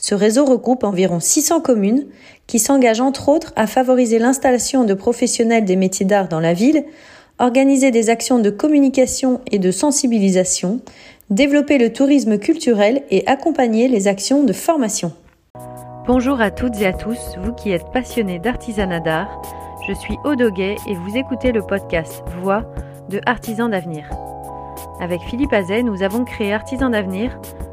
Ce réseau regroupe environ 600 communes qui s'engagent entre autres à favoriser l'installation de professionnels des métiers d'art dans la ville, organiser des actions de communication et de sensibilisation, développer le tourisme culturel et accompagner les actions de formation. Bonjour à toutes et à tous, vous qui êtes passionnés d'artisanat d'art. Je suis Odoguet et vous écoutez le podcast Voix de Artisans d'avenir. Avec Philippe Azet, nous avons créé Artisans d'avenir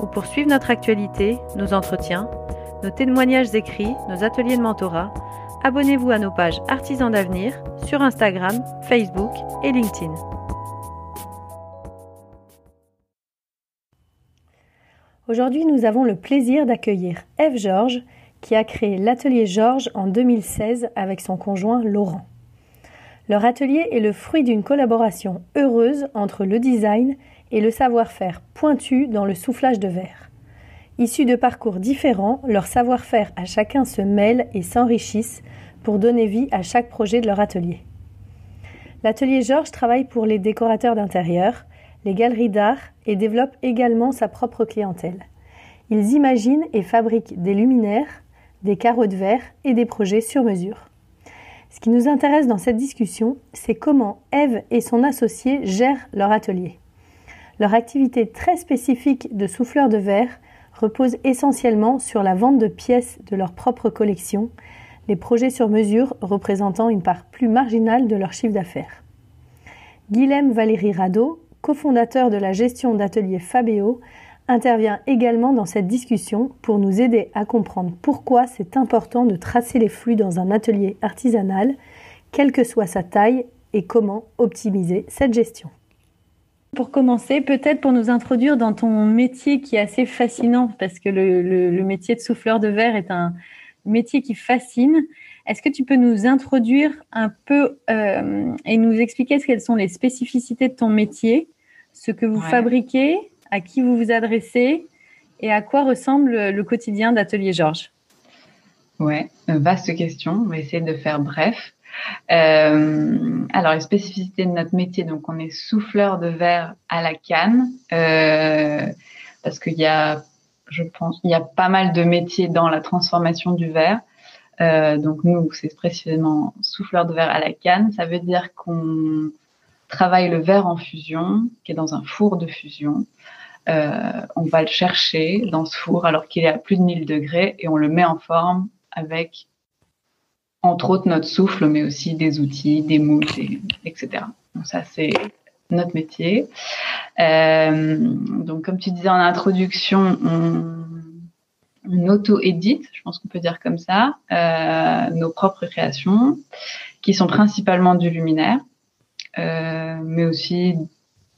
ou pour suivre notre actualité, nos entretiens, nos témoignages écrits, nos ateliers de mentorat, abonnez-vous à nos pages Artisans d'avenir sur Instagram, Facebook et LinkedIn. Aujourd'hui, nous avons le plaisir d'accueillir Eve Georges, qui a créé l'atelier Georges en 2016 avec son conjoint Laurent. Leur atelier est le fruit d'une collaboration heureuse entre le design et le savoir-faire pointu dans le soufflage de verre. Issus de parcours différents, leur savoir-faire à chacun se mêle et s'enrichissent pour donner vie à chaque projet de leur atelier. L'atelier Georges travaille pour les décorateurs d'intérieur, les galeries d'art et développe également sa propre clientèle. Ils imaginent et fabriquent des luminaires, des carreaux de verre et des projets sur mesure. Ce qui nous intéresse dans cette discussion, c'est comment Eve et son associé gèrent leur atelier. Leur activité très spécifique de souffleur de verre repose essentiellement sur la vente de pièces de leur propre collection, les projets sur mesure représentant une part plus marginale de leur chiffre d'affaires. Guilhem Valérie Rado, cofondateur de la gestion d'atelier Fabéo, intervient également dans cette discussion pour nous aider à comprendre pourquoi c'est important de tracer les flux dans un atelier artisanal, quelle que soit sa taille, et comment optimiser cette gestion. Pour commencer, peut-être pour nous introduire dans ton métier qui est assez fascinant, parce que le, métier de souffleur de verre est un métier qui fascine. Est-ce que tu peux nous introduire un peu euh, et nous expliquer quelles sont les spécificités de ton métier, ce que vous fabriquez, à qui vous vous adressez et à quoi ressemble le quotidien d'Atelier Georges? Ouais, vaste question. On va essayer de faire bref. Euh, alors, les spécificités de notre métier, donc on est souffleur de verre à la canne, euh, parce qu'il y a, je pense, il y a pas mal de métiers dans la transformation du verre. Euh, donc nous, c'est précisément souffleur de verre à la canne. Ça veut dire qu'on travaille le verre en fusion, qui est dans un four de fusion. on va le chercher dans ce four alors qu'il est à plus de 1000 degrés et on le met en forme avec entre autres notre souffle, mais aussi des outils, des moules, etc. Donc ça, c'est notre métier. Euh, donc, comme tu disais en introduction, on, auto-édite, je pense qu'on peut dire comme ça, euh, nos propres créations, qui sont principalement du luminaire, euh, mais aussi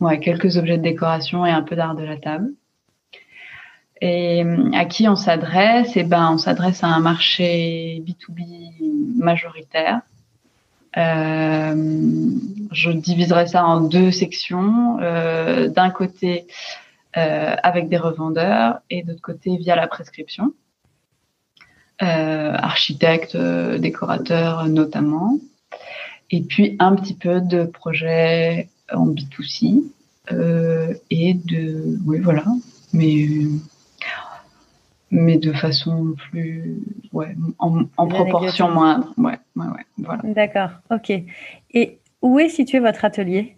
ouais, quelques objets de décoration et un peu d'art de la table. Et euh, à qui on s'adresse? Eh ben, on s'adresse à un marché B2B majoritaire. Euh, je diviserai ça en deux sections. Euh, D'un côté, euh, avec des revendeurs et d'autre côté, via la prescription. Euh, architectes, décorateurs notamment. Et puis, un petit peu de projets en B2C. et de... Oui, voilà. Mais mais de façon plus, ouais, en, en proportion moindre. Ouais, ouais, ouais, voilà. D'accord, ok. Et où est situé votre atelier?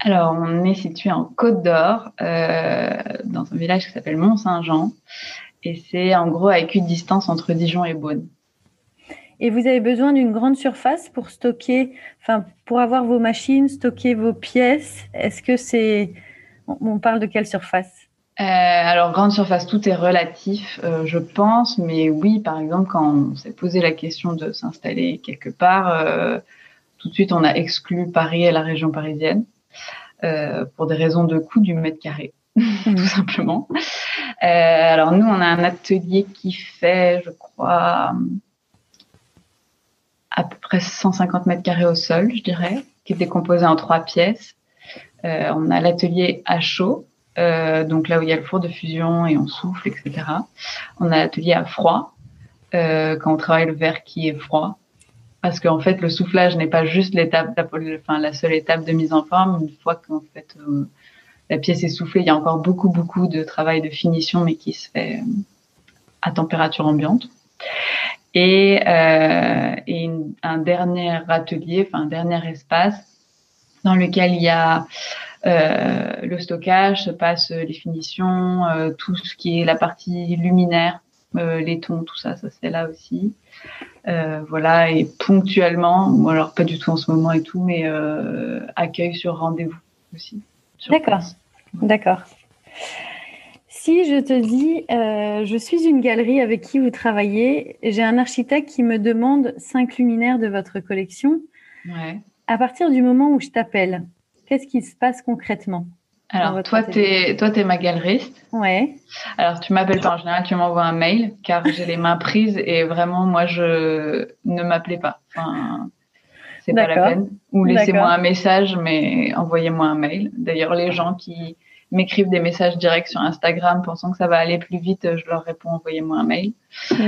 Alors, on est situé en Côte d'Or, euh, dans un village qui s'appelle Mont-Saint-Jean, et c'est en gros à équidistance entre Dijon et Beaune. Et vous avez besoin d'une grande surface pour stocker, enfin, pour avoir vos machines, stocker vos pièces? Est-ce que c'est, on parle de quelle surface? Euh, alors, grande surface, tout est relatif, euh, je pense, mais oui, par exemple, quand on s'est posé la question de s'installer quelque part, euh, tout de suite, on a exclu Paris et la région parisienne pour des raisons de coût du mètre carré, tout simplement. alors, nous, on a un atelier qui fait, je crois, à peu près 150 mètres carrés au sol, je dirais, qui est décomposé en trois pièces. on a l'atelier à chaud, euh, donc là où il y a le four de fusion et on souffle, etc. On a l'atelier à froid, euh, quand on travaille le verre qui est froid. Parce qu'en fait, le soufflage n'est pas juste l'étape, enfin, la seule étape de mise en forme. Une fois qu'en fait, euh, la pièce est soufflée, il y a encore beaucoup, beaucoup de travail de finition, mais qui se fait à température ambiante. Et, un dernier atelier, enfin un dernier espace dans lequel il y a le stockage se passe les finitions, euh, tout ce qui est la partie luminaire, euh, les tons, tout ça, ça c'est là aussi. voilà, et ponctuellement, ou alors pas du tout en ce moment et tout, mais accueil sur rendez-vous aussi. D'accord, d'accord. Si je te dis, je suis une galerie avec qui vous travaillez, j'ai un architecte qui me demande cinq luminaires de votre collection. Ouais. À partir du moment où je t'appelle, Qu'est-ce qui se passe concrètement alors, toi, tu es, toi, es ma galeriste. Ouais. Alors, tu m'appelles pas en général, tu m'envoies un mail, car j'ai les mains prises et vraiment, moi, je ne m'appelais pas. Enfin, c'est pas la peine. Ou laissez-moi un message, mais envoyez-moi un mail. D'ailleurs, les gens qui m'écrivent des messages directs sur Instagram pensant que ça va aller plus vite, je leur réponds, envoyez-moi un mail.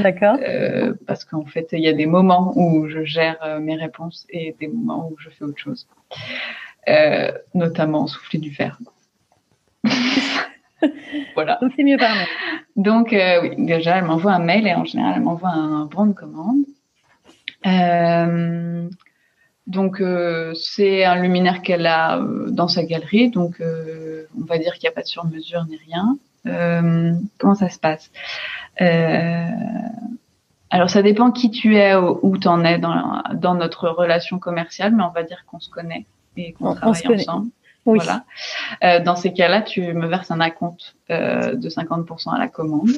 D'accord. Euh, parce qu'en fait, il y a des moments où je gère euh, mes réponses et des moments où je fais autre chose. Euh, notamment souffler du fer. voilà. Donc c'est mieux par mail. Donc euh, oui, déjà elle m'envoie un mail et en général elle m'envoie un bon de commande. Euh, donc c'est un luminaire qu'elle a dans sa galerie, donc on va dire qu'il n'y a pas de sur-mesure ni rien. comment ça se passe? Alors ça dépend qui tu es, où tu en es dans, dans notre relation commerciale, mais on va dire qu'on se connaît et qu'on travaille ensemble. Voilà. Euh, dans ces cas-là, tu me verses un acompte euh, de 50% à la commande.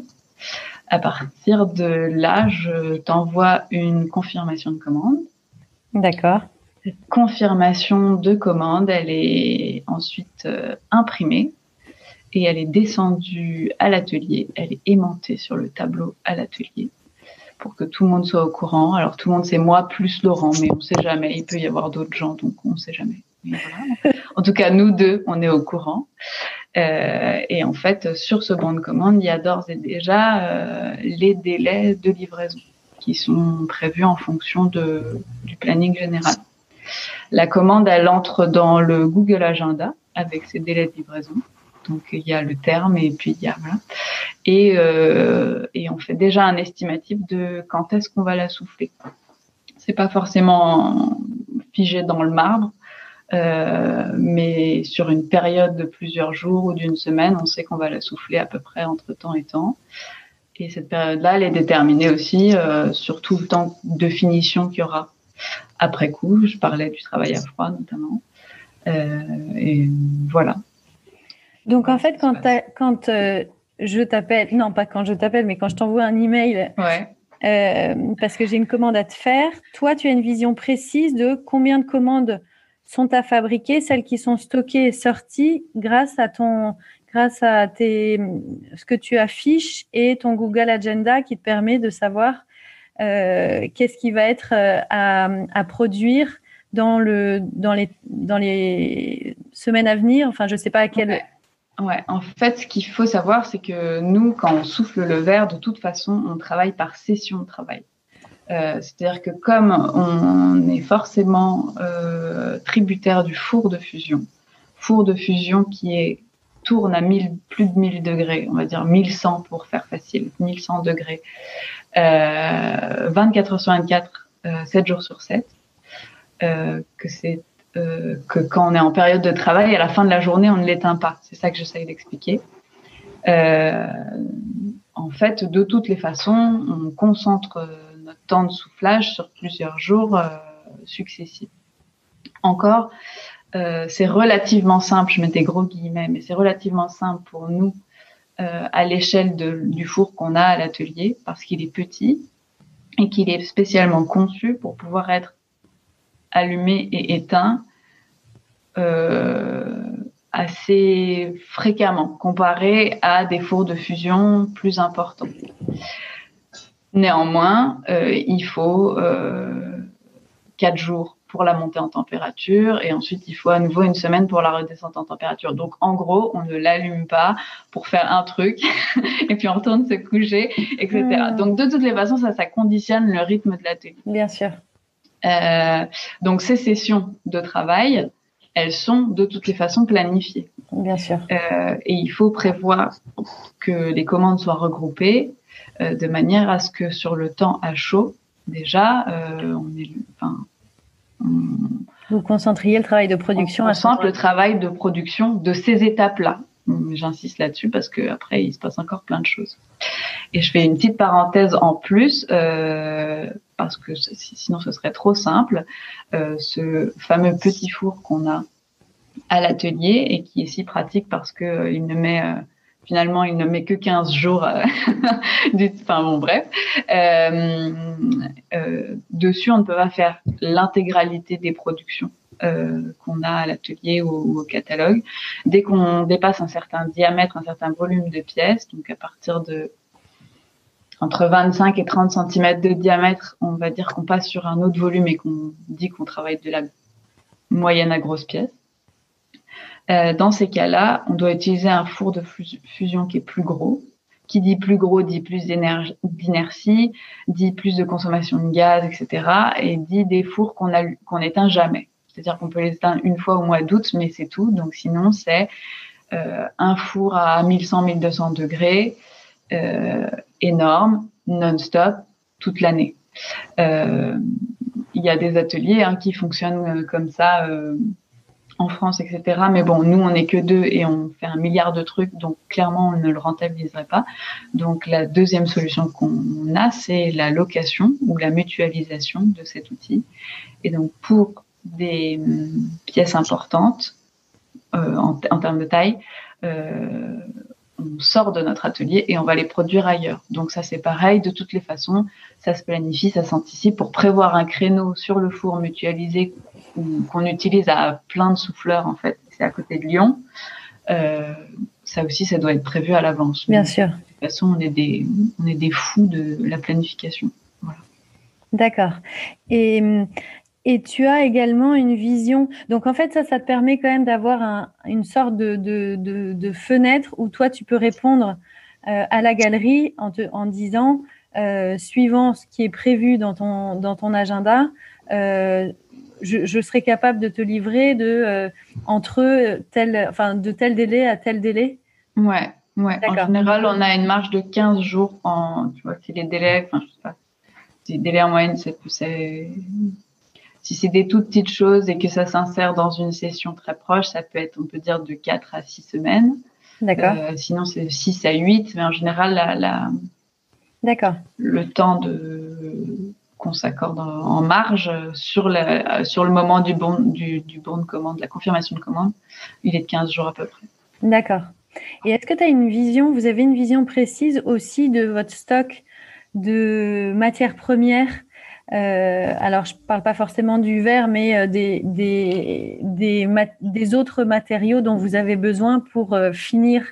À partir de là, je t'envoie une confirmation de commande. D'accord. Cette confirmation de commande, elle est ensuite euh, imprimée et elle est descendue à l'atelier. Elle est aimantée sur le tableau à l'atelier pour que tout le monde soit au courant. Alors tout le monde, c'est moi plus Laurent, mais on ne sait jamais. Il peut y avoir d'autres gens, donc on ne sait jamais. En tout cas, nous deux, on est au courant. Euh, et en fait, sur ce bon de commande, il y a d'ores et déjà euh, les délais de livraison qui sont prévus en fonction du planning général. La commande, elle entre dans le Google Agenda avec ses délais de livraison. Donc il y a le terme et puis il y a voilà. Et, euh, et on fait déjà un estimatif de quand est-ce qu'on va la souffler. C'est pas forcément figé dans le marbre, euh, mais sur une période de plusieurs jours ou d'une semaine, on sait qu'on va la souffler à peu près entre temps et temps. Et cette période-là, elle est déterminée aussi euh, sur tout le temps de finition qu'il y aura après coup. Je parlais du travail à froid notamment. Et voilà. Donc en fait, quand, quand euh, je t'appelle, non pas quand je t'appelle, mais quand je t'envoie un email, ouais. Euh, parce que j'ai une commande à te faire, toi tu as une vision précise de combien de commandes sont à fabriquer, celles qui sont stockées et sorties grâce à ton grâce à tes, ce que tu affiches et ton Google Agenda qui te permet de savoir euh, qu'est-ce qui va être à, à, produire dans, le, dans, les, dans les semaines à venir. Enfin, je ne sais pas à quel, Ouais, en fait, ce qu'il faut savoir, c'est que nous, quand on souffle le verre, de toute façon, on travaille par session de travail. Euh, C'est-à-dire que comme on est forcément euh, tributaire du four de fusion, four de fusion qui est tourne à 1000, plus de 1000 degrés, on va dire 1100 pour faire facile, 1100 degrés, euh, 24 heures sur 24, 7 euh, jours sur 7, euh, que c'est euh, que quand on est en période de travail, à la fin de la journée, on ne l'éteint pas. C'est ça que j'essaye d'expliquer. Euh, en fait, de toutes les façons, on concentre notre temps de soufflage sur plusieurs jours successifs. Encore, c'est relativement simple, je mets des gros guillemets, mais c'est relativement simple pour nous à l'échelle du four qu'on a à l'atelier parce qu'il est petit et qu'il est spécialement conçu pour pouvoir être allumé et éteint euh, assez fréquemment comparé à des fours de fusion plus importants. Néanmoins, euh, il faut euh, quatre jours pour la montée en température et ensuite il faut à nouveau une semaine pour la redescente en température. Donc en gros, on ne l'allume pas pour faire un truc et puis on retourne se coucher, etc. Hmm. Donc de toutes les façons, ça, ça conditionne le rythme de l'atelier. Bien sûr. Euh, donc ces sessions de travail, elles sont de toutes les façons planifiées. Bien sûr. Euh, et il faut prévoir que les commandes soient regroupées euh, de manière à ce que sur le temps à chaud, déjà, on est, enfin, vous concentriez le travail de production on à simple le travail de production de ces étapes-là. J'insiste là-dessus parce que après il se passe encore plein de choses. Et je fais une petite parenthèse en plus euh, parce que sinon ce serait trop simple. Euh, ce fameux petit four qu'on a à l'atelier et qui est si pratique parce que euh, il ne met euh, finalement, il ne met que 15 jours. Euh, enfin bon, bref. Dessus, on ne peut pas faire l'intégralité des productions qu'on a à l'atelier ou, au catalogue. Dès qu'on dépasse un certain diamètre, un certain volume de pièces, donc à partir de entre 25 et 30 cm de diamètre, on va dire qu'on passe sur un autre volume et qu'on dit qu'on travaille de la moyenne à grosse pièce. Euh, dans ces cas-là, on doit utiliser un four de fusion qui est plus gros. Qui dit plus gros dit plus d'inertie, dit plus de consommation de gaz, etc. Et dit des fours qu'on qu'on éteint jamais. C'est-à-dire qu'on peut les éteindre une fois au mois d'août, mais c'est tout. Donc sinon, c'est euh, un four à 1100-1200 degrés, énorme, non-stop, toute l'année. Euh, il y a des ateliers hein, qui fonctionnent comme ça en France, etc. Mais bon, nous, on n'est que deux et on fait un milliard de trucs, donc clairement, on ne le rentabiliserait pas. Donc, la deuxième solution qu'on a, c'est la location ou la mutualisation de cet outil. Et donc, pour des hum, pièces importantes, euh, en, termes de taille, euh, on sort de notre atelier et on va les produire ailleurs. Donc ça c'est pareil, de toutes les façons, ça se planifie, ça s'anticipe pour prévoir un créneau sur le four mutualisé qu'on utilise à plein de souffleurs en fait. C'est à côté de Lyon. Euh, ça aussi, ça doit être prévu à l'avance. Bien sûr. De toute façon, on est des, on est des fous de la planification. Voilà. D'accord. Et, et tu as également une vision. Donc en fait, ça, ça te permet quand même d'avoir un, une sorte de, de, de, de, fenêtre où toi, tu peux répondre euh, à la galerie en, te, en disant, euh, suivant ce qui est prévu dans ton, dans ton agenda, euh, je, je, serai capable de te livrer de entre tel, enfin, de tel délai à tel délai. Ouais, ouais. En général, on a une marge de 15 jours en, tu vois, si les délais, enfin, je sais pas, les délais en moyenne, c'est, si c'est des toutes petites choses et que ça s'insère dans une session très proche, ça peut être, on peut dire, de 4 à 6 semaines. D'accord. Euh, sinon, c'est 6 à 8, mais en général, la, la D'accord. le temps de qu'on s'accorde en marge sur, la, sur le moment du bon, du, du bon de commande, la confirmation de commande, il est de 15 jours à peu près. D'accord. Et est-ce que tu as une vision, vous avez une vision précise aussi de votre stock de matières premières euh, alors, je ne parle pas forcément du verre, mais euh, des, des, des, des, autres matériaux dont vous avez besoin pour euh, finir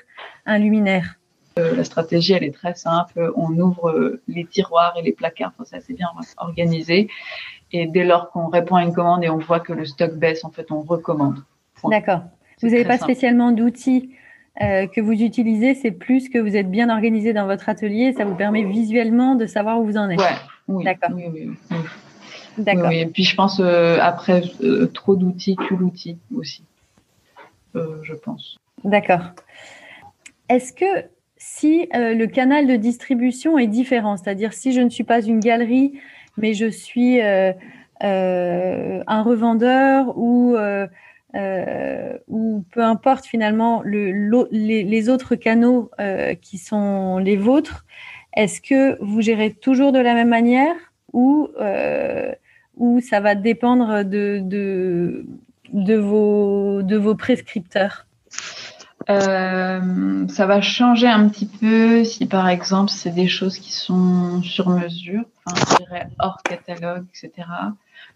un luminaire. Euh, la stratégie, elle est très simple. On ouvre les tiroirs et les placards, enfin, c'est assez bien organisé. Et dès lors qu'on répond à une commande et on voit que le stock baisse, en fait, on recommande. D'accord. Vous n'avez pas spécialement d'outils euh, que vous utilisez, c'est plus que vous êtes bien organisé dans votre atelier. Ça vous permet visuellement de savoir où vous en êtes. Ouais, oui. D'accord. Oui, oui, oui. D'accord. et puis je pense après trop d'outils tue l'outil aussi. je pense. D'accord. Est-ce que si euh, le canal de distribution est différent, c'est-à-dire si je ne suis pas une galerie, mais je suis euh, euh, un revendeur ou, ou peu importe finalement le, les, autres canaux qui sont les vôtres, est-ce que vous gérez toujours de la même manière ou, ou ça va dépendre de, vos, prescripteurs? Euh, ça va changer un petit peu si par exemple c'est des choses qui sont sur mesure, je dirais hors catalogue, etc.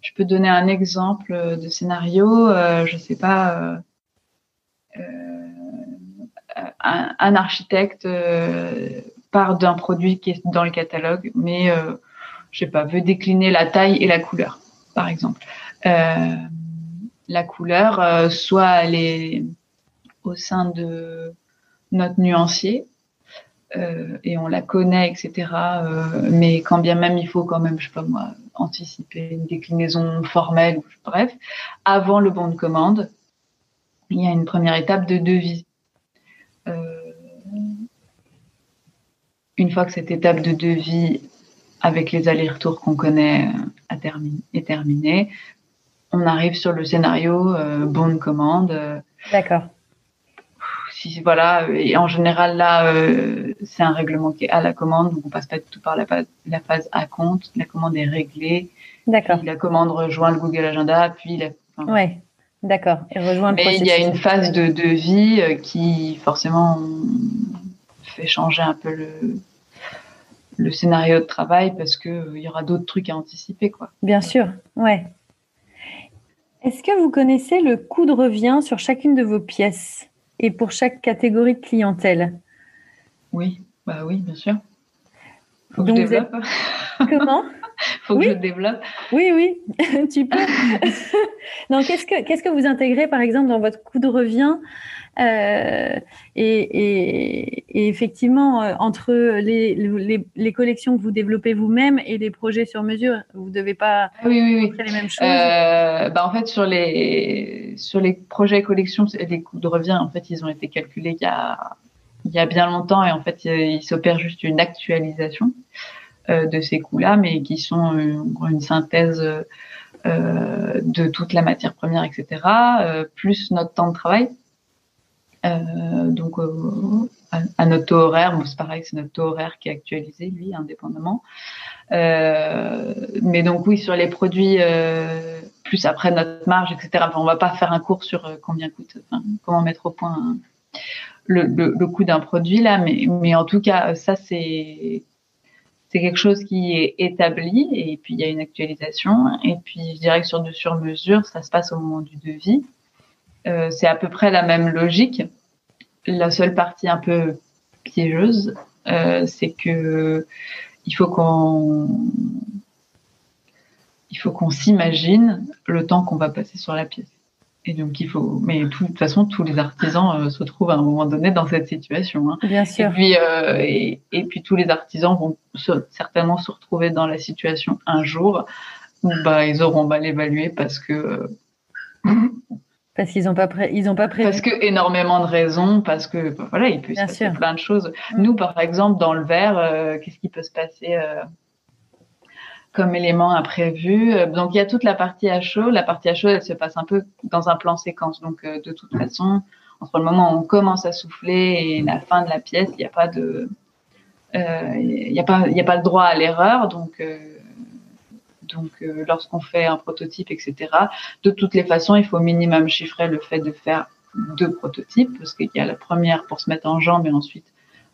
Je peux donner un exemple de scénario, euh, je sais pas, euh, euh un, architecte euh, d'un produit qui est dans le catalogue, mais je sais pas, veut décliner la taille et la couleur, par exemple. la couleur, soit les au sein de notre nuancier. Euh, et on la connaît, etc. Euh, mais quand bien même il faut quand même, je sais pas moi, anticiper une déclinaison formelle, bref, avant le bon de commande, il y a une première étape de devis. Euh, une fois que cette étape de devis, avec les allers-retours qu'on connaît, est terminée, on arrive sur le scénario bon de commande. D'accord voilà, et en général là, euh, c'est un règlement qui est à la commande, donc on passe pas du tout par la phase, la phase à compte. La commande est réglée. D'accord. La commande rejoint le Google Agenda, puis la. ouais. D'accord. Et rejoint le Mais il y a une phase de devis euh, qui forcément fait changer un peu le, le scénario de travail parce que euh, il y aura d'autres trucs à anticiper, quoi. Bien sûr. Ouais. Est-ce que vous connaissez le coût de revient sur chacune de vos pièces et pour chaque catégorie de clientèle? Oui, bah oui, bien sûr. Faut que je développe. Comment? Faut que je développe. Oui, oui, tu peux. Donc, qu'est-ce que qu'est-ce que vous intégrez par exemple dans votre coût de revient? Euh, et, effectivement, euh, entre les, les, collections que vous développez vous-même et les projets sur mesure, vous ne devez pas ah oui, oui, oui. les mêmes choses euh, bah En fait, sur les, sur les projets collections, les coûts de revient, en fait, ils ont été calculés il y a, il y a bien longtemps et en fait, il s'opère juste une actualisation de ces coûts-là, mais qui sont une, synthèse de toute la matière première, etc., plus notre temps de travail. Euh, donc euh, à, notre taux horaire, c'est pareil, c'est notre taux horaire qui est actualisé, lui, indépendamment. Euh, mais donc oui, sur les produits, plus après notre marge, etc. Enfin, on va pas faire un cours sur combien coûte, comment mettre au point le, le, coût d'un produit là, mais, mais en tout cas, ça c'est c'est quelque chose qui est établi et puis il y a une actualisation et puis je dirais que sur de sur mesure, ça se passe au moment du devis. Euh, c'est à peu près la même logique. La seule partie un peu piégeuse, euh, c'est que il faut qu'on il faut qu'on s'imagine le temps qu'on va passer sur la pièce. Et donc il faut, mais de toute façon, tous les artisans euh, se trouvent à un moment donné dans cette situation. Hein. Bien sûr. Et puis, et, puis tous les artisans vont certainement se retrouver dans la situation un jour où bah ils auront mal évalué parce que parce qu'ils n'ont pas, pré... ils ont pas prévu. Parce que énormément de raisons, parce que bah, voilà, il peut se passer plein de choses. Mm. Nous, par exemple, dans le verre, euh, qu'est-ce qui peut se passer euh, comme élément imprévu Donc, il y a toute la partie à chaud. La partie à chaud, elle se passe un peu dans un plan séquence. Donc, euh, de toute façon, entre le moment où on commence à souffler et la fin de la pièce, il n'y a pas de, il n'y a pas, il n'y a pas le droit à l'erreur. Donc donc, euh, lorsqu'on fait un prototype, etc., de toutes les façons, il faut au minimum chiffrer le fait de faire deux prototypes, parce qu'il y a la première pour se mettre en jambe et ensuite,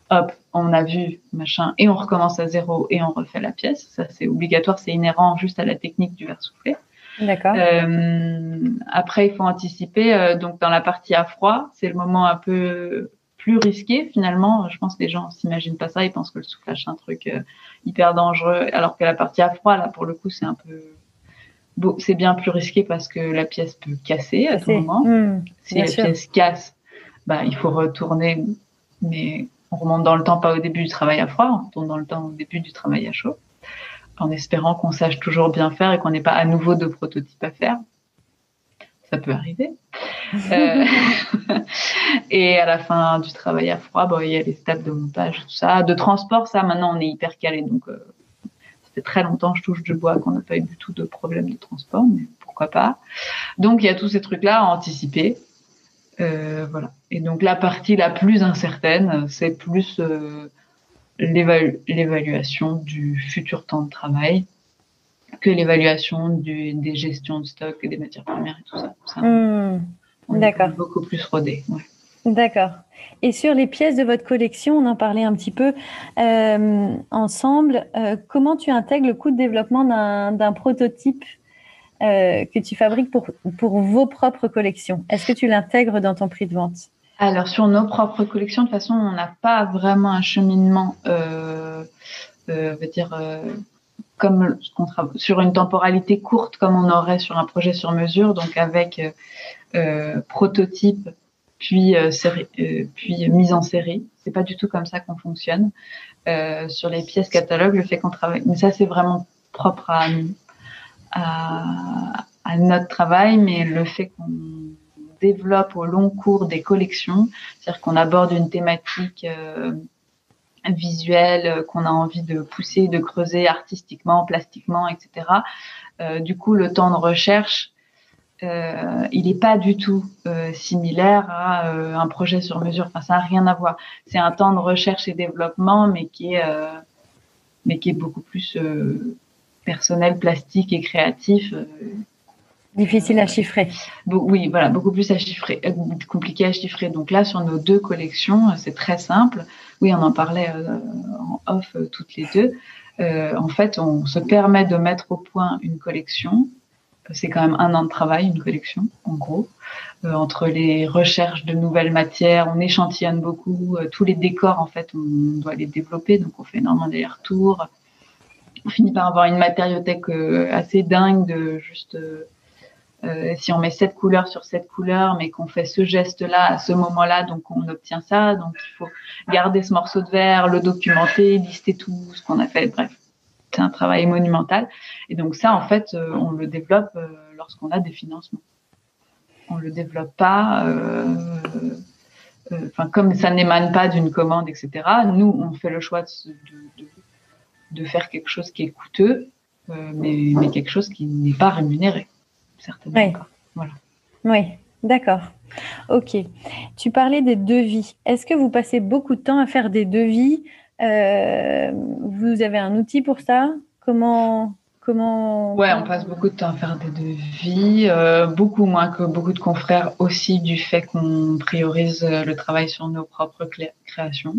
hop, on a vu, machin, et on recommence à zéro et on refait la pièce. Ça, c'est obligatoire, c'est inhérent juste à la technique du verre soufflé. D'accord. Euh, après, il faut anticiper. Euh, donc, dans la partie à froid, c'est le moment un peu plus risqué finalement. Je pense que les gens s'imaginent pas ça, ils pensent que le soufflage c'est un truc euh, hyper dangereux, alors que la partie à froid là pour le coup c'est un peu bon, c'est bien plus risqué parce que la pièce peut casser à tout moment. Mmh, si la pièce casse, bah il faut retourner, mais on remonte dans le temps pas au début du travail à froid, on retourne dans le temps au début du travail à chaud, en espérant qu'on sache toujours bien faire et qu'on n'ait pas à nouveau de prototypes à faire ça peut arriver. Euh, et à la fin du travail à froid, bon, il y a les étapes de montage, tout ça. De transport, ça, maintenant, on est hyper calé. Donc, euh, ça fait très longtemps, je touche du bois, qu'on n'a pas eu du tout de problème de transport, mais pourquoi pas. Donc, il y a tous ces trucs-là à anticiper. Euh, voilà. Et donc, la partie la plus incertaine, c'est plus l'évaluation du futur temps de travail que l'évaluation des gestions de stock, des matières premières et tout ça. Hmm. D'accord. Beaucoup plus rodé. D'accord. Et sur les pièces de votre collection, on en parlait un petit peu euh, ensemble. Euh, comment tu intègres le coût de développement d'un prototype euh, que tu fabriques pour, pour vos propres collections? Est-ce que tu l'intègres dans ton prix de vente? Alors, sur nos propres collections, de toute façon, on n'a pas vraiment un cheminement, veut dire, comme sur une temporalité courte, comme on aurait sur un projet sur mesure, donc avec prototype puis, euh, euh, puis mise en série. C'est pas du tout comme ça qu'on fonctionne. Euh, sur les pièces catalogues, le fait qu'on travaille, mais ça c'est vraiment propre à, à, notre travail, mais le fait qu'on développe au long cours des collections, c'est-à-dire qu'on aborde une thématique visuelle qu'on a envie de pousser, de creuser artistiquement, plastiquement, etc. du coup, le temps de recherche euh, il n'est pas du tout euh, similaire à euh, un projet sur mesure. Enfin, ça n'a rien à voir. C'est un temps de recherche et développement, mais qui est, mais qui est beaucoup plus personnel, plastique et créatif. Difficile à chiffrer. oui, voilà, beaucoup plus à chiffrer, compliqué à chiffrer. Donc là, sur nos deux collections, c'est très simple. Oui, on en parlait en off toutes les deux. en fait, on se permet de mettre au point une collection c'est quand même un an de travail, une collection, en gros. Euh, entre les recherches de nouvelles matières, on échantillonne beaucoup. Euh, tous les décors, en fait, on doit les développer, donc on fait énormément d'allers-retours. On finit par avoir une matériothèque euh, assez dingue de juste si on met cette couleur sur cette couleur, mais qu'on fait ce geste-là à ce moment-là, donc on obtient ça. Donc il faut garder ce morceau de verre, le documenter, lister tout ce qu'on a fait, bref c'est un travail monumental. Et donc ça, en fait, euh, on le développe euh, lorsqu'on a des financements. On le développe pas. Euh, enfin, comme ça n'émane pas d'une commande, etc. Nous, on fait le choix de, de, faire quelque chose qui est coûteux, mais, mais, quelque chose qui n'est pas rémunéré, certainement. Oui. Voilà. Oui, d'accord. Ok. Tu parlais des devis. Est-ce que vous passez beaucoup de temps à faire des devis? Euh, vous avez un outil pour ça? Comment Comment Ouais, on passe beaucoup de temps à faire des devis, euh, beaucoup moins que beaucoup de confrères aussi du fait qu'on priorise euh, le travail sur nos propres créations.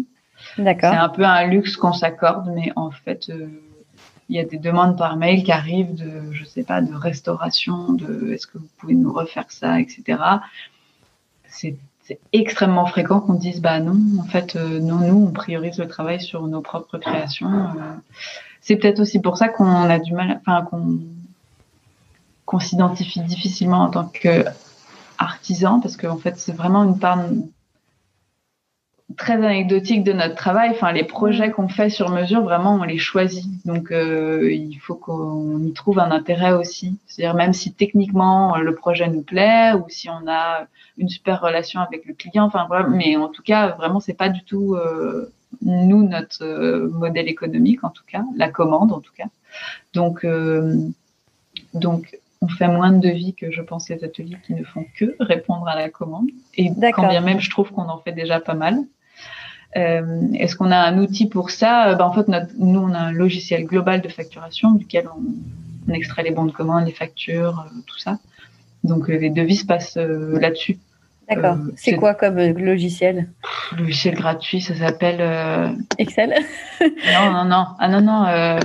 D'accord. C'est un peu un luxe qu'on s'accorde, mais en fait, il y a des demandes par mail qui arrivent de, je sais pas, de restauration, de est-ce que vous pouvez nous refaire ça, etc. C'est extrêmement fréquent qu'on dise bah non, en fait, euh, non, nous, on priorise le travail sur nos propres créations. Euh. c'est peut-être aussi pour ça qu'on a du mal, enfin qu'on qu'on s'identifie difficilement en tant qu'artisan, parce qu'en fait, c'est vraiment une part très anecdotique de notre travail. Enfin, les projets qu'on fait sur mesure, vraiment, on les choisit. Donc, euh, il faut qu'on y trouve un intérêt aussi. C'est-à-dire, même si techniquement le projet nous plaît ou si on a une super relation avec le client, enfin voilà. Mais en tout cas, vraiment, c'est pas du tout euh, nous notre euh, modèle économique, en tout cas, la commande, en tout cas. Donc, donc on fait moins de devis que je pense les ateliers qui ne font que répondre à la commande. Et quand bien même je trouve qu'on en fait déjà pas mal. Euh, Est-ce qu'on a un outil pour ça? Euh, ben, En fait, notre, nous, on a un logiciel global de facturation duquel on, on extrait les bons de commande, les factures, euh, tout ça. Donc, les devis se passent là-dessus. D'accord. c'est quoi comme logiciel? Logiciel gratuit, ça s'appelle... Excel? Non, non, non. Ah non, non.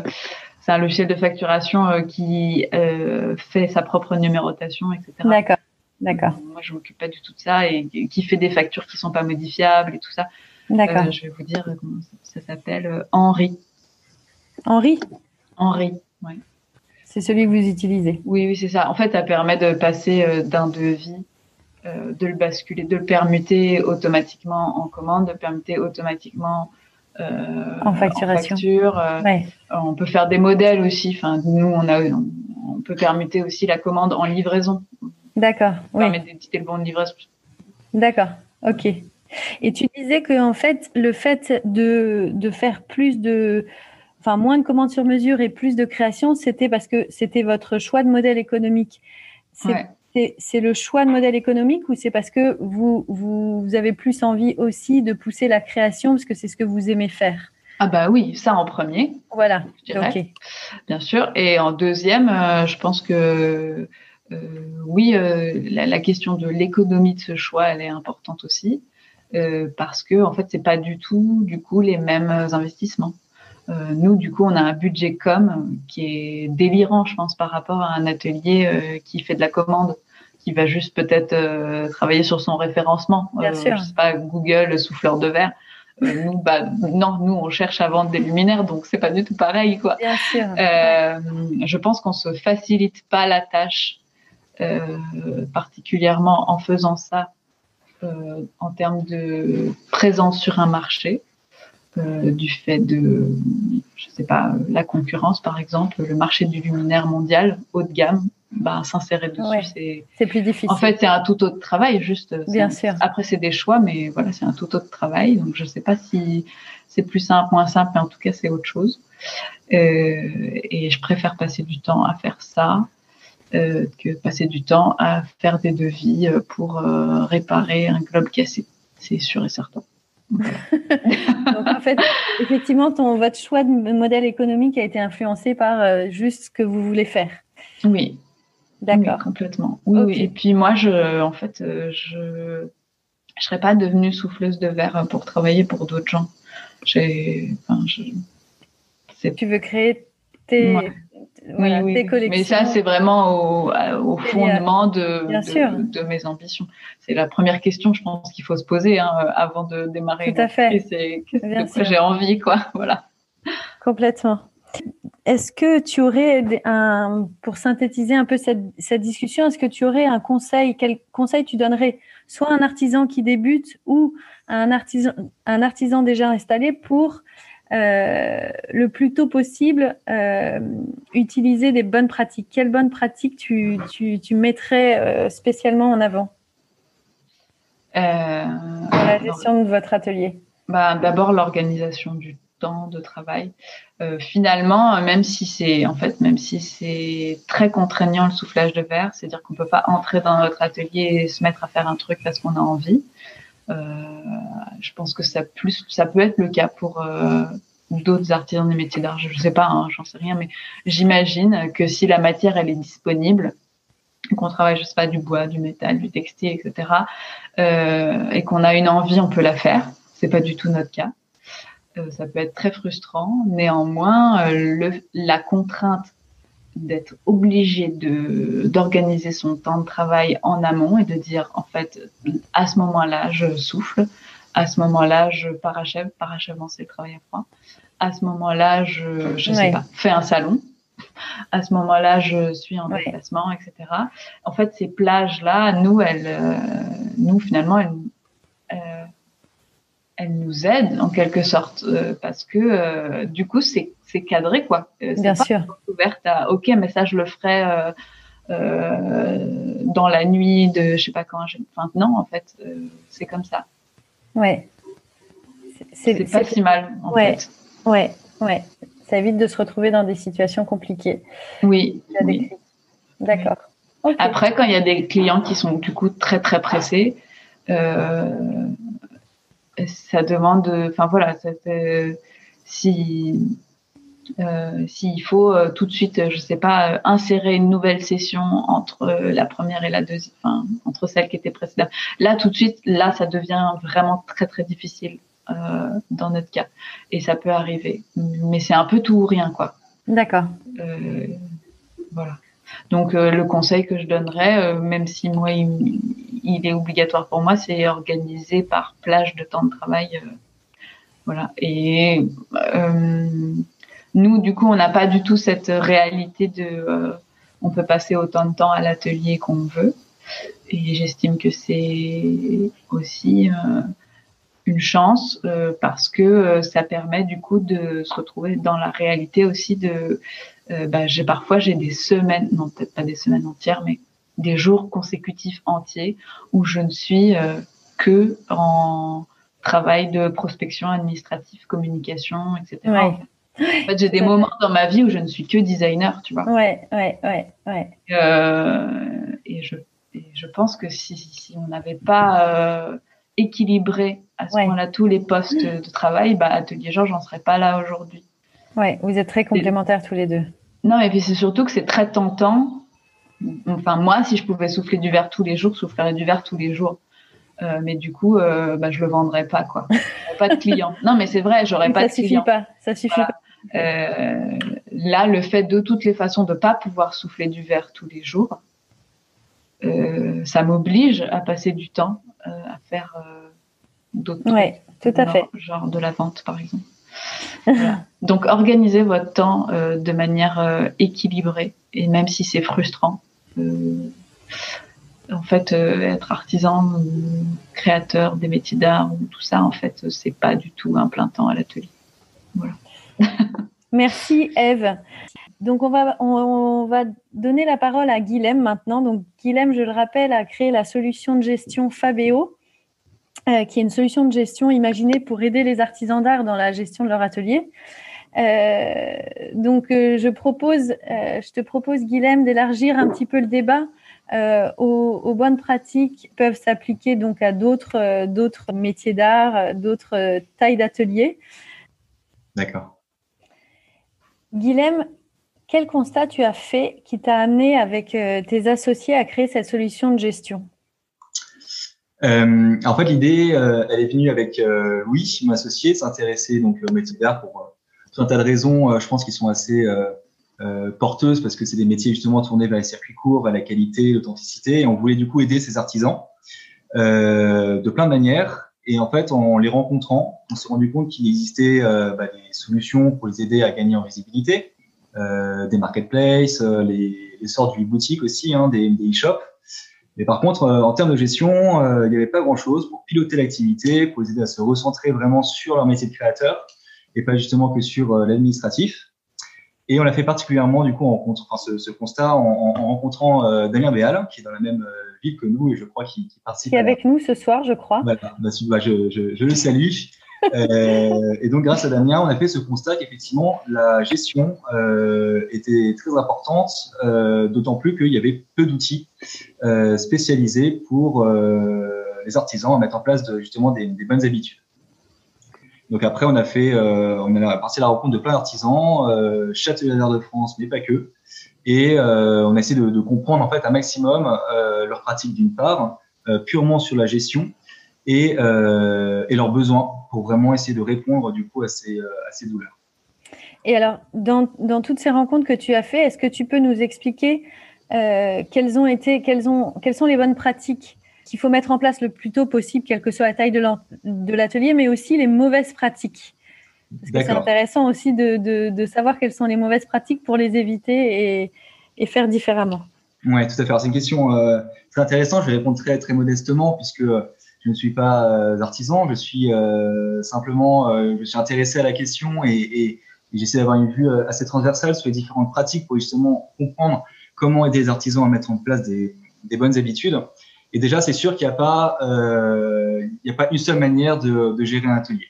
C'est un logiciel de facturation qui fait sa propre numérotation, etc. D'accord. D'accord. Moi, je m'occupe pas du tout de ça et qui fait des factures qui sont pas modifiables et tout ça. D'accord. Euh, je vais vous dire comment ça, s'appelle. Euh, Henri. Henri? Henri, oui. C'est celui que vous utilisez? Oui, oui, c'est ça. En fait, ça permet de passer euh, d'un devis, de le basculer, de le permuter automatiquement en commande, de permuter automatiquement en facturation. facture. On peut faire des modèles aussi. Enfin, nous, on a, on, peut permuter aussi la commande en livraison. D'accord. On oui. permet d'éditer le bon de livraison. D'accord. Ok. Et tu disais que en fait, le fait de, de faire plus de, enfin moins de commandes sur mesure et plus de création, c'était parce que c'était votre choix de modèle économique. C'est le choix de modèle économique ou c'est parce que vous, vous, avez plus envie aussi de pousser la création parce que c'est ce que vous aimez faire? Ah bah oui, ça en premier. Voilà, ok. Bien sûr. Et en deuxième, je pense que oui, la, question de l'économie de ce choix, elle est importante aussi. parce que en fait, c'est pas du tout, du coup, les mêmes investissements. Euh, nous, du coup, on a un budget com qui est délirant, je pense, par rapport à un atelier euh, qui fait de la commande, qui va juste peut-être euh, travailler sur son référencement. Bien sûr. Je sais pas, Google, souffleur de verre. nous, bah, non, nous, on cherche à vendre des luminaires, donc c'est pas du tout pareil, quoi. Bien sûr. je pense qu'on se facilite pas la tâche, particulièrement en faisant ça en termes de présence sur un marché. Euh, du fait de, je sais pas, la concurrence par exemple, le marché du luminaire mondial haut de gamme, bah, s'insérer dessus, c'est plus difficile. En fait, c'est un tout autre travail, juste. Bien sûr. Après, c'est des choix, mais voilà, c'est un tout autre travail. Donc, je sais pas si c'est plus simple, moins simple, mais en tout cas, c'est autre chose. Euh, et je préfère passer du temps à faire ça euh, que passer du temps à faire des devis pour réparer un globe cassé. C'est sûr et certain. Donc en fait, effectivement, ton, votre choix de modèle économique a été influencé par euh, juste ce que vous voulez faire. Oui. D'accord. complètement. Oui, Et puis moi, je, en fait, euh, je ne serais pas devenue souffleuse de verre pour travailler pour d'autres gens. Enfin, je, tu veux créer tes, oui, oui. Mais ça, c'est vraiment au, au fondement de, de, mes ambitions. C'est la première question, je pense, qu'il faut se poser hein, avant de démarrer. Tout à fait. C'est quoi j'ai envie, quoi. Voilà. Complètement. Est-ce que tu aurais un, pour synthétiser un peu cette, cette discussion, est-ce que tu aurais un conseil, quel conseil tu donnerais soit à un artisan qui débute ou à un artisan, un artisan déjà installé pour euh, le plus tôt possible euh, utiliser des bonnes pratiques. Quelles bonnes pratiques tu, tu, tu mettrais euh, spécialement en avant dans la gestion de votre atelier bah, D'abord l'organisation du temps de travail. finalement, même si c'est en fait, même si c'est très contraignant le soufflage de verre, c'est-à-dire qu'on peut pas entrer dans notre atelier et se mettre à faire un truc parce qu'on a envie. Euh, je pense que ça plus, ça peut être le cas pour euh, d'autres artisans des métiers d'art. Je ne sais pas, hein, j'en sais rien, mais j'imagine que si la matière elle est disponible, qu'on travaille, je sais pas, du bois, du métal, du textile, etc., euh, et qu'on a une envie, on peut la faire. C'est pas du tout notre cas. Euh, ça peut être très frustrant. Néanmoins, euh, le, la contrainte d'être obligé de d'organiser son temps de travail en amont et de dire en fait à ce moment-là je souffle, à ce moment-là je parachève, parachèvement c'est le travail à froid, à ce moment-là je je sais pas fais un salon, à ce moment-là je suis en déplacement etc. En fait ces plages là nous elles euh, nous finalement elles, elles nous aident en quelque sorte euh, parce que du coup c'est c'est cadré quoi. Euh, Bien pas sûr. Ouverte à OK, mais ça je le ferai euh, euh, dans la nuit de je sais pas quand. Enfin non, en fait, c'est comme ça. Ouais. C'est pas si mal en ouais. fait. Ouais, ouais. Ça évite de se retrouver dans des situations compliquées. Oui. D'accord. Après, quand il y a des clients qui sont du coup très très pressés, ça demande, enfin voilà, si euh, s'il faut euh, tout de suite, je sais pas, euh, insérer une nouvelle session entre la première et la deuxième, enfin, entre celle qui était précédente. Là, tout de suite, là, ça devient vraiment très très difficile dans notre cas, et ça peut arriver. Mais c'est un peu tout ou rien, quoi. D'accord. voilà. Donc le conseil que je donnerais, même si moi il, est obligatoire pour moi, c'est organiser par plage de temps de travail. voilà. Et nous, du coup, on n'a pas du tout cette réalité de euh, on peut passer autant de temps à l'atelier qu'on veut. Et j'estime que c'est aussi euh, une chance euh, parce que ça permet du coup de se retrouver dans la réalité aussi de bah, j'ai parfois j'ai des semaines non peut-être pas des semaines entières mais des jours consécutifs entiers où je ne suis que en travail de prospection administrative communication etc en fait, j'ai des moments dans ma vie où je ne suis que designer, tu vois. Ouais, ouais, ouais, ouais. Euh, et, je, et je pense que si, si on n'avait pas équilibré à ce moment-là tous les postes de travail, bah, Atelier Georges, j'en serais pas là aujourd'hui. Ouais, vous êtes très complémentaires tous les deux. Non, et puis c'est surtout que c'est très tentant. Enfin, moi, si je pouvais souffler du verre tous les jours, je soufflerais du verre tous les jours. Euh, mais du coup, euh, bah, je le vendrais pas, quoi. pas de clients. Non, mais c'est vrai, j'aurais pas de clients. Pas, ça suffit pas. Euh, là, le fait de toutes les façons de pas pouvoir souffler du verre tous les jours, ça m'oblige à passer du temps euh, à faire d'autres ouais, tout à fait. genre de la vente, par exemple. Donc, organisez votre temps de manière équilibrée, et même si c'est frustrant en fait, être artisan, créateur des métiers d'art, tout ça, en fait, c'est pas du tout un plein temps à l'atelier. Voilà. Merci Eve. Donc on va, on, va donner la parole à Guilhem maintenant. Donc Guilhem, je le rappelle, a créé la solution de gestion Fabeo, euh, qui est une solution de gestion imaginée pour aider les artisans d'art dans la gestion de leur atelier. Euh, donc euh, je propose, je te propose Guilhem d'élargir un petit peu le débat aux, aux, bonnes pratiques peuvent s'appliquer donc à d'autres d'autres métiers d'art, d'autres tailles d'atelier. D'accord. Guilhem, quel constat tu as fait qui t'a amené avec euh, tes associés à créer cette solution de gestion? Euh, En fait, l'idée, euh, elle est venue avec Louis, mon associé, s'intéresser donc au métier d'art pour tout un tas de raisons. je pense qu'ils sont assez porteuses parce que c'est des métiers justement tournés vers les circuits courts, vers la qualité, l'authenticité. Et on voulait du coup aider ces artisans de plein de manières. Et en fait, en les rencontrant, on s'est rendu compte qu'il existait bah, des solutions pour les aider à gagner en visibilité, des marketplaces, euh, les, les sortes de boutiques aussi, hein, des, e-shops. Mais par contre, euh, en termes de gestion, euh, il n'y avait pas grand-chose pour piloter l'activité, pour les aider à se recentrer vraiment sur leur métier de créateur et pas justement que sur l'administratif. Et on l'a fait particulièrement du coup en enfin, ce, ce, constat en, en, rencontrant euh, Damien Béal, qui est dans la même euh, ville que nous et je crois qu'il qui participe. Qui est avec nous ce soir, je crois. Bah, bah, bah, je, je, je, le salue. Euh, et donc grâce à Damien, on a fait ce constat qu'effectivement la gestion euh, était très importante, euh, d'autant plus qu'il y avait peu d'outils spécialisés pour les artisans à mettre en place justement des, bonnes habitudes. Donc après, on a fait, on a passé la rencontre de plein d'artisans, euh, Châtelleraire de France, mais pas que. Et on a essayé de, comprendre en fait un maximum leurs pratiques d'une part, purement sur la gestion, et, leurs besoins pour vraiment essayer de répondre du coup à ces, à ces douleurs. Et alors, dans, dans, toutes ces rencontres que tu as fait, est-ce que tu peux nous expliquer quelles ont été, quelles, ont, quelles sont les bonnes pratiques qu'il faut mettre en place le plus tôt possible, quelle que soit la taille de l'atelier, mais aussi les mauvaises pratiques? Parce que c'est intéressant aussi de, de, de, savoir quelles sont les mauvaises pratiques pour les éviter et, et faire différemment. Oui, tout à fait. C'est une question euh, très intéressante. Je vais répondre très, très modestement puisque je ne suis pas euh, artisan. Je suis euh, simplement, euh, je suis intéressé à la question et, et, et j'essaie d'avoir une vue assez transversale sur les différentes pratiques pour justement comprendre comment aider les artisans à mettre en place des, des bonnes habitudes. Et déjà, c'est sûr qu'il n'y a pas, euh, il n'y a pas une seule manière de, de gérer un atelier,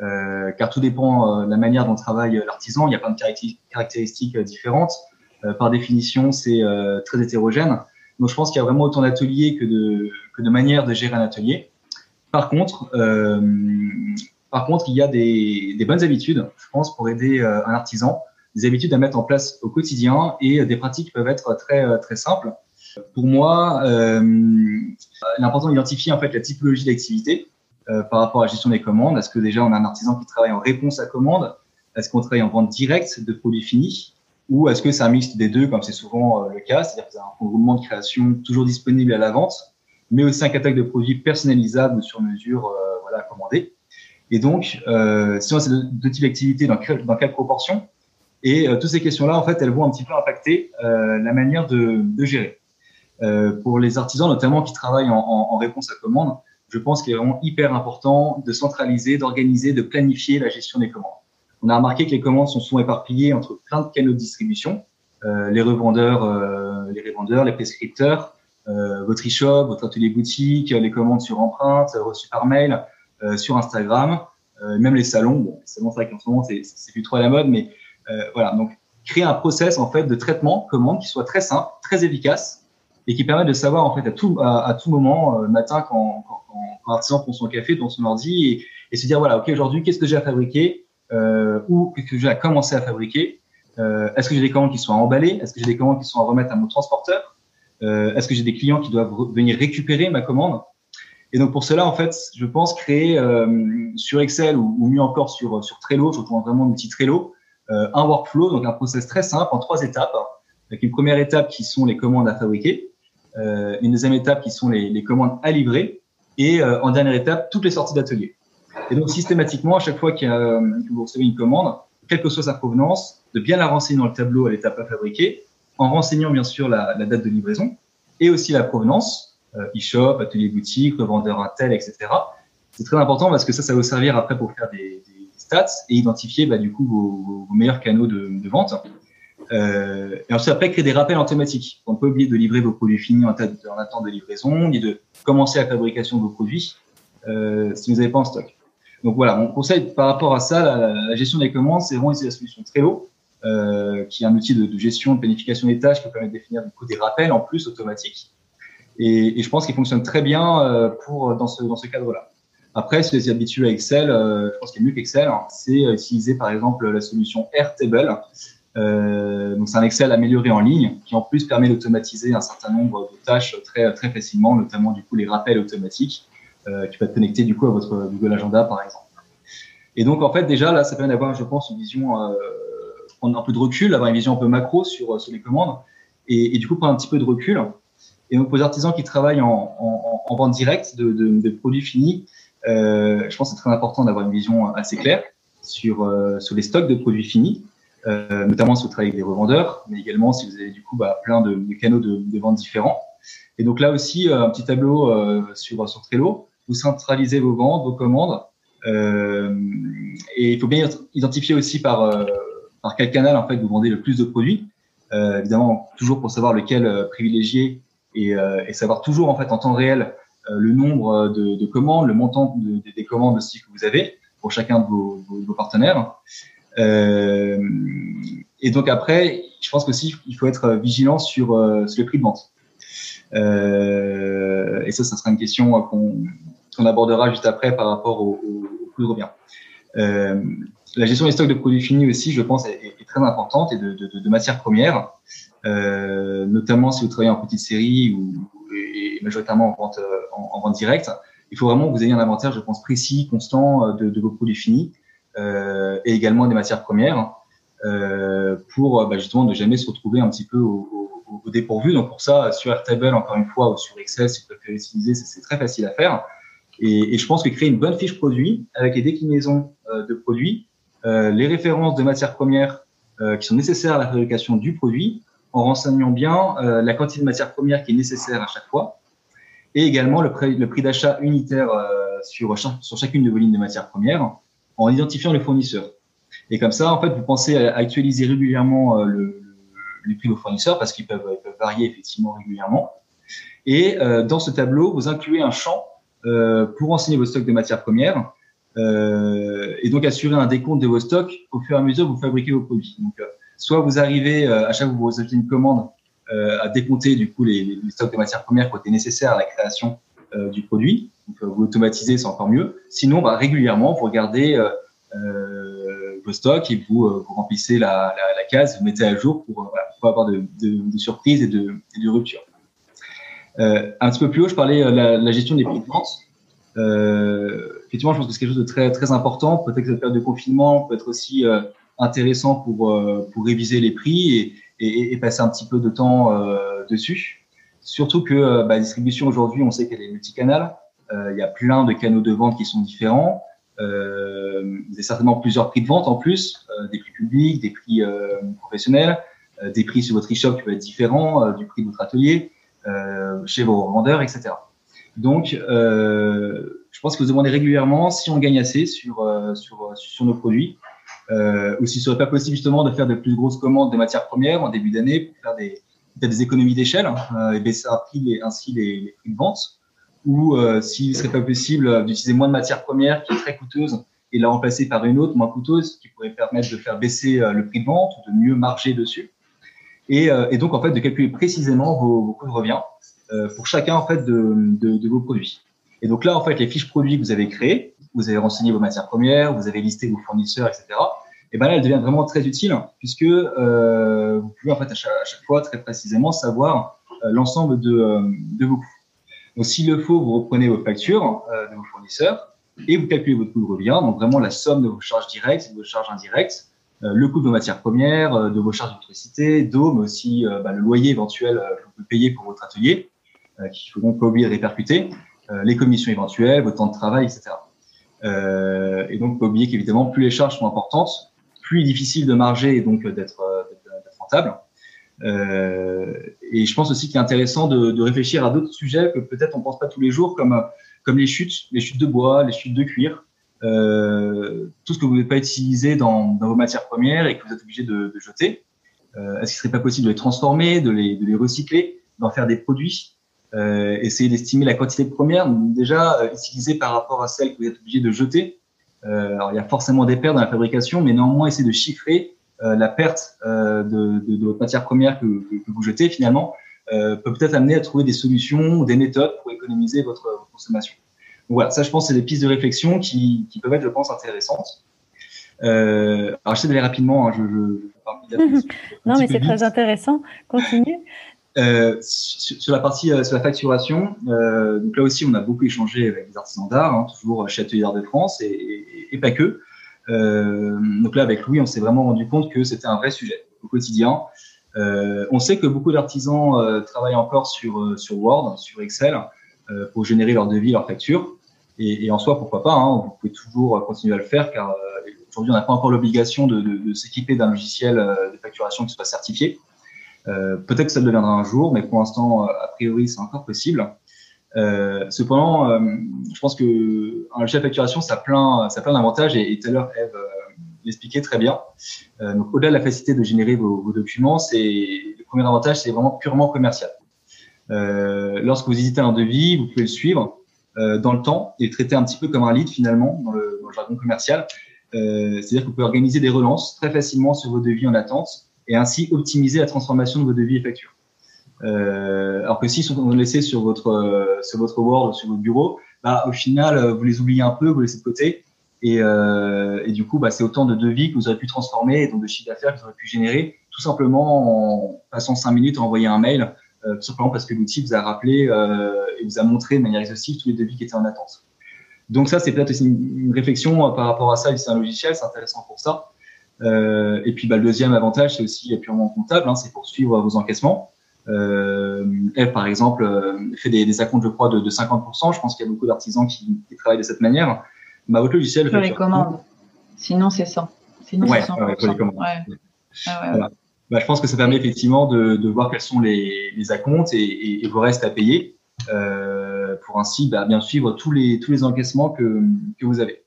euh, car tout dépend euh, de la manière dont travaille l'artisan. Il y a plein de caractéristiques différentes. Par définition, c'est très hétérogène. Donc, je pense qu'il y a vraiment autant d'ateliers que de de manières de gérer un atelier. Par contre, euh, par contre, il y a des, bonnes habitudes, je pense, pour aider un artisan, des habitudes à mettre en place au quotidien et des pratiques qui peuvent être très très simples. Pour moi, euh, il est important d'identifier en fait la typologie d'activité euh, par rapport à la gestion des commandes. Est-ce que déjà on a un artisan qui travaille en réponse à commande Est-ce qu'on travaille en vente directe de produits finis? Ou est-ce que c'est un mix des deux, comme c'est souvent euh, le cas? C'est-à-dire que c'est un regroupement de création toujours disponible à la vente, mais aussi un catalogue de produits personnalisables sur mesure euh, voilà, commandé. Et donc, euh, si on a ces deux, types d'activités, dans, dans quelle proportion Et euh, toutes ces questions-là, en fait, elles vont un petit peu impacter euh, la manière de, de gérer. Euh, pour les artisans, notamment qui travaillent en, en, réponse à commande, je pense qu'il est vraiment hyper important de centraliser, d'organiser, de planifier la gestion des commandes. On a remarqué que les commandes sont souvent éparpillées entre plein de canaux de distribution, euh, les revendeurs, les revendeurs, les prescripteurs, votre e-shop, votre atelier boutique, les commandes sur empreinte, reçues par mail, euh, sur Instagram, euh, même les salons. Bon, les salons, c'est vrai qu'en ce moment, c'est plus trop à la mode, mais voilà. Donc, créer un process en fait de traitement commande qui soit très simple, très efficace et qui permet de savoir en fait à tout à, tout moment, euh, matin quand, quand, un artisan pour son café, dans son ordi, et, se dire voilà, ok, aujourd'hui, qu'est-ce que j'ai à fabriquer euh, ou qu'est-ce que j'ai à commencer à fabriquer euh, Est-ce que j'ai des commandes qui sont à emballer Est-ce que j'ai des commandes qui sont à remettre à mon transporteur euh, Est-ce que j'ai des clients qui doivent venir récupérer ma commande? Et donc pour cela, en fait, je pense créer euh, sur Excel ou, ou, mieux encore sur sur Trello, je retrouve vraiment l'outil Trello, euh, un workflow, donc un process très simple en trois étapes. Avec une première étape qui sont les commandes à fabriquer, euh, une deuxième étape qui sont les, les commandes à livrer, et euh, en dernière étape toutes les sorties d'atelier. Et donc systématiquement, à chaque fois qu'il y a, que vous recevez une commande, quelle que soit sa provenance, de bien la renseigner dans le tableau à l'étape à fabriquer, en renseignant bien sûr la, date de livraison et aussi la provenance, euh, e-shop, atelier boutique, revendeur Intel, etc. C'est très important parce que ça, ça va vous servir après pour faire des, stats et identifier bah, du coup vos, meilleurs canaux de, vente. Euh, et ensuite, après, créer des rappels automatiques. On peut oublier de livrer vos produits finis en, en attente de livraison, ni de commencer la fabrication de vos produits euh, si vous n'avez pas en stock. Donc voilà, mon conseil par rapport à ça, la, gestion des commandes, c'est vraiment la solution Trello, euh, qui est un outil de, de, gestion, de planification des tâches qui permet de définir du coup des rappels en plus automatiques. Et, je pense qu'il fonctionne très bien euh, pour dans ce, cadre-là. Après, si vous êtes habitué à Excel, euh, je pense qu'il y a mieux qu'Excel, hein, c'est utiliser par exemple la solution Airtable. Donc c'est un Excel amélioré en ligne qui en plus permet d'automatiser un certain nombre de tâches très très facilement, notamment du coup les rappels automatiques qui peuvent être connectés du coup à votre Google Agenda par exemple. Et donc en fait déjà là ça permet d'avoir je pense une vision prendre un peu de recul, avoir une vision un peu macro sur sur les commandes et, du coup prendre un petit peu de recul. Et donc pour les artisans qui travaillent en, en, en vente directe de, de, produits finis, euh, je pense que c'est très important d'avoir une vision assez claire sur sur les stocks de produits finis euh, notamment si vous travaillez avec des revendeurs, mais également si vous avez du coup bah, plein de, canaux de, vente différents. Et donc là aussi, euh, un petit tableau euh, sur, sur Trello, vous centralisez vos ventes, vos commandes, euh, et il faut bien identifier aussi par, euh, par quel canal en fait vous vendez le plus de produits. évidemment, toujours pour savoir lequel privilégier et, et, savoir toujours en fait en temps réel le nombre de, de, commandes, le montant de, des commandes aussi que vous avez pour chacun de vos, vos, partenaires. Euh, et donc après, je pense qu'aussi il faut être vigilant sur, euh, sur le prix de vente. Euh, et ça, ça sera une question qu'on qu abordera juste après par rapport au, au, au coût de revient. Euh, la gestion des stocks de produits finis aussi, je pense, est, très importante et de, de, de matières premières, euh, notamment si vous travaillez en petite série ou et majoritairement en vente, en, en, vente directe. Il faut vraiment que vous ayez un inventaire, je pense, précis, constant de, de vos produits finis euh, et également des matières premières euh, pour bah, justement ne jamais se retrouver un petit peu au, au, au, dépourvu. Donc pour ça, sur Airtable, encore une fois, ou sur Excel, si vous préférez utiliser, c'est très facile à faire. Et, et, je pense que créer une bonne fiche produit avec les déclinaisons euh, de produits, euh, les références de matières premières euh, qui sont nécessaires à la fabrication du produit, en renseignant bien euh, la quantité de matières premières qui est nécessaire à chaque fois, et également le prix, le prix d'achat unitaire sur, sur chacune de vos lignes de matières premières, en identifiant les fournisseurs. Et comme ça, en fait, vous pensez à actualiser régulièrement euh, le, les prix de vos fournisseurs parce qu'ils peuvent, peuvent, varier effectivement régulièrement. Et euh, dans ce tableau, vous incluez un champ euh, pour renseigner vos stocks de matières premières euh, et donc assurer un décompte de vos stocks au fur et à mesure que vous fabriquez vos produits. Donc, euh, soit vous arrivez euh, à chaque fois que vous recevez une commande à décompter du coup les, les, stocks de matières premières qui ont été nécessaires à la création du produit, donc, vous automatisez, c'est encore mieux. Sinon, bah, régulièrement, vous regardez euh, euh, vos stocks et vous, euh, vous remplissez la, la, la, case, vous mettez à jour pour, voilà, pour avoir de, de, de, surprises et de, et de ruptures. Euh, un petit peu plus haut, je parlais de la, la, gestion des prix de vente. Euh, effectivement, je pense que c'est quelque chose de très, très important. Peut-être que cette période de confinement peut être aussi intéressant pour, pour réviser les prix et, et, et, passer un petit peu de temps dessus. Surtout que bah, la distribution aujourd'hui, on sait qu'elle est multicanale. Euh, il y a plein de canaux de vente qui sont différents. Euh, vous avez certainement plusieurs prix de vente en plus, euh, des prix publics, des prix professionnels, des prix sur votre e-shop qui peuvent être différents du prix de votre atelier, chez vos revendeurs, etc. Donc, je pense que vous demandez régulièrement si on gagne assez sur, sur, sur nos produits, euh, ou si ce serait pas possible justement de faire de plus grosses commandes de matières premières en début d'année pour faire des, des économies d'échelle hein, et baisser ainsi les, prix de vente ou euh, s'il serait pas possible d'utiliser moins de matières premières qui est très coûteuse et la remplacer par une autre moins coûteuse qui pourrait permettre de faire baisser euh, le prix de vente, de mieux marger dessus. Et, euh, donc en fait de calculer précisément vos, coûts de revient euh, pour chacun en fait de, vos produits. Et donc là, en fait, les fiches produits que vous avez créées, vous avez renseigné vos matières premières, vous avez listé vos fournisseurs, etc. Et ben là, elle devient vraiment très utile puisque euh, vous pouvez en fait à chaque, fois très précisément savoir euh, l'ensemble de, euh, vos coûts. Donc s'il le faut, vous reprenez vos factures euh, de vos fournisseurs et vous calculez votre coût de revient, donc vraiment la somme de vos charges directes de vos charges indirectes, le coût de vos matières premières, de vos charges d'électricité, d'eau, mais aussi bah, le loyer éventuel que vous pouvez payer pour votre atelier, qu'il ne faut donc pas oublier de répercuter, les commissions éventuelles, votre temps de travail, etc. Euh, et donc, pas oublier qu'évidemment, plus les charges sont importantes, plus difficile de marger et donc d'être rentable. Euh, et je pense aussi qu'il est intéressant de, réfléchir à d'autres sujets que peut-être on pense pas tous les jours, comme comme les chutes, les chutes de bois, les chutes de cuir, euh, tout ce que vous ne pouvez pas utiliser dans, vos matières premières et que vous êtes obligé de, jeter. Euh, Est-ce qu'il serait pas possible de les transformer, de les recycler, d'en faire des produits? Euh, Essayer d'estimer la quantité de premières, déjà euh, utilisée par rapport à celle que vous êtes obligé de jeter. Euh, alors il y a forcément des pertes dans la fabrication, mais néanmoins essayer de chiffrer euh, la perte euh, de, de, de, votre matière première que, que, que vous jetez finalement euh, peut peut-être amener à trouver des solutions ou des méthodes pour économiser votre, votre consommation. Donc voilà, ça je pense c'est des pistes de réflexion qui, qui peuvent être, je pense, intéressantes. Euh, alors j'essaie d'aller rapidement, hein, je, je, je Non mais c'est très intéressant, continue. Euh, sur, la partie euh, sur la facturation, euh, donc là aussi on a beaucoup échangé avec les artisans d'art, hein, toujours chez Atelier de France et, et, et, pas que. Euh, donc là, avec Louis, on s'est vraiment rendu compte que c'était un vrai sujet au quotidien. Euh, on sait que beaucoup d'artisans euh, travaillent encore sur, euh, sur Word, sur Excel, euh, pour générer leur devis, leur facture. Et, et, en soi, pourquoi pas, hein, vous pouvez toujours continuer à le faire, car aujourd'hui, on n'a pas encore l'obligation de, de, de s'équiper d'un logiciel de facturation qui soit certifié. Peut-être que ça le deviendra un jour, mais pour l'instant, a priori, c'est encore possible. Euh, cependant, euh, je pense que un logiciel de facturation, ça a plein, ça a plein d'avantages et, tout à l'heure, Eve euh, l'expliquait très bien. Euh, donc, au-delà de la facilité de générer vos, vos documents, c'est le premier avantage, c'est vraiment purement commercial. Euh, lorsque vous hésitez un devis, vous pouvez le suivre dans le temps et le traiter un petit peu comme un lead finalement dans le, dans le jargon commercial. C'est-à-dire que vous pouvez organiser des relances très facilement sur vos devis en attente et ainsi optimiser la transformation de vos devis et factures. Euh, alors que s'ils sont laissés sur votre euh, sur votre Word sur votre bureau, bah, au final, euh, vous les oubliez un peu, vous les laissez de côté. Et, et du coup, bah, c'est autant de devis que vous aurez pu transformer et donc de chiffre d'affaires que vous aurez pu générer, tout simplement en passant cinq minutes à envoyer un mail, euh, simplement parce que l'outil vous a rappelé et vous a montré de manière exhaustive tous les devis qui étaient en attente. Donc ça, c'est peut-être une, une réflexion par rapport à ça. C'est un logiciel, c'est intéressant pour ça. Euh, et puis, bah, le deuxième avantage, c'est aussi purement comptable, hein, c'est pour suivre vos encaissements. Euh, elle, par exemple, euh, fait des, des acomptes, je crois, de, de 50%. Je pense qu'il y a beaucoup d'artisans qui, qui, travaillent de cette manière. Bah, votre logiciel. Pour les commandes. Sinon, c'est ça. Sinon, ouais, c'est ouais, pour les commandes. Ouais. Ah, ouais, voilà. bah, je pense que ça permet effectivement de, de voir quels sont les, les acomptes et, et, et, vos restes à payer euh, pour ainsi bah, bien suivre tous les, tous les encaissements que, que vous avez.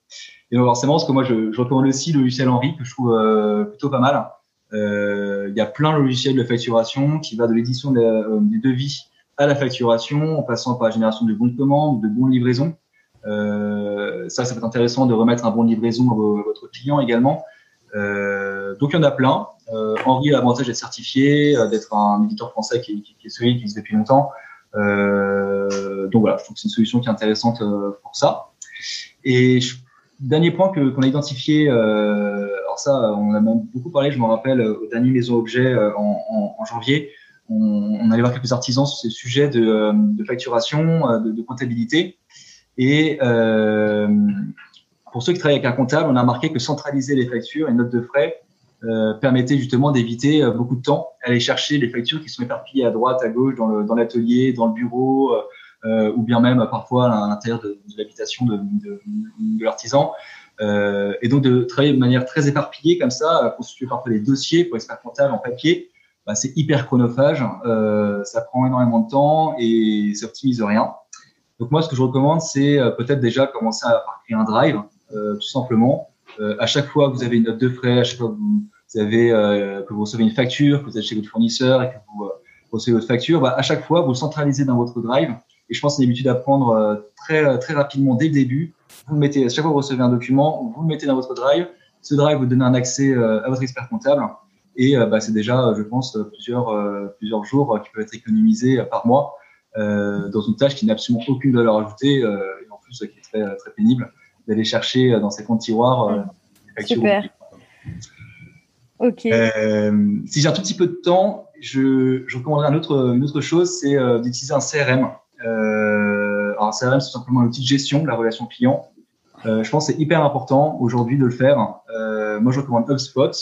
Et donc, forcément, parce que moi, je, je recommande aussi le logiciel Henri, que je trouve euh, plutôt pas mal. Euh, il y a plein de logiciels de facturation qui va de l'édition des, euh, devis à la facturation, en passant par la génération de bons de commande, de bons de livraison. Euh, ça, ça peut être intéressant de remettre un bon de livraison à, votre client également. Euh, donc il y en a plein. Henri a l'avantage d'être certifié, d'être un éditeur français qui, qui, qui est solide, qui existe depuis longtemps. Donc voilà, je trouve que c'est une solution qui est intéressante pour ça. Et je, dernier point que qu'on a identifié, euh, alors ça, on a même beaucoup parlé, je me rappelle, au dernier Maison Objet en, en, en, janvier, on, on, allait voir quelques artisans sur ces sujets de, de facturation, de, de, comptabilité. Et euh, pour ceux qui travaillent avec un comptable, on a remarqué que centraliser les factures et notes de frais euh, permettait justement d'éviter euh, beaucoup de temps, aller chercher les factures qui sont éparpillées à droite, à gauche, dans l'atelier, dans, dans, le bureau, euh, ou bien même parfois à l'intérieur de, l'habitation de, l'artisan. Euh, et donc de travailler de manière très éparpillée comme ça, constituer parfois des dossiers pour expert comptable en papier, bah, c'est hyper chronophage, euh, ça prend énormément de temps et ça optimise rien. Donc moi, ce que je recommande, c'est peut-être déjà commencer à créer un drive, tout simplement. à chaque fois que vous avez une note de frais, à chaque fois que vous, avez euh, que vous recevez une facture, que vous êtes chez votre fournisseur et que vous euh, recevez votre facture, bah, à chaque fois vous centralisez dans votre drive. Et je pense que c'est l'habitude d'apprendre euh, très très rapidement dès le début. Vous le mettez à chaque fois que vous recevez un document, vous le mettez dans votre drive. Ce drive vous donne un accès à votre expert comptable. Et bah, c'est déjà, je pense, plusieurs plusieurs jours qui peuvent être économisés par mois dans une tâche qui n'a absolument aucune valeur ajoutée et en plus qui est très, très pénible d'aller chercher dans ses comptes tiroirs Super. Ok. si j'ai un tout petit peu de temps, je, je recommanderais une autre, une autre chose, c'est d'utiliser un CRM. Alors un CRM, c'est simplement un outil de gestion de la relation client. je pense que c'est hyper important aujourd'hui de le faire. moi, je recommande HubSpot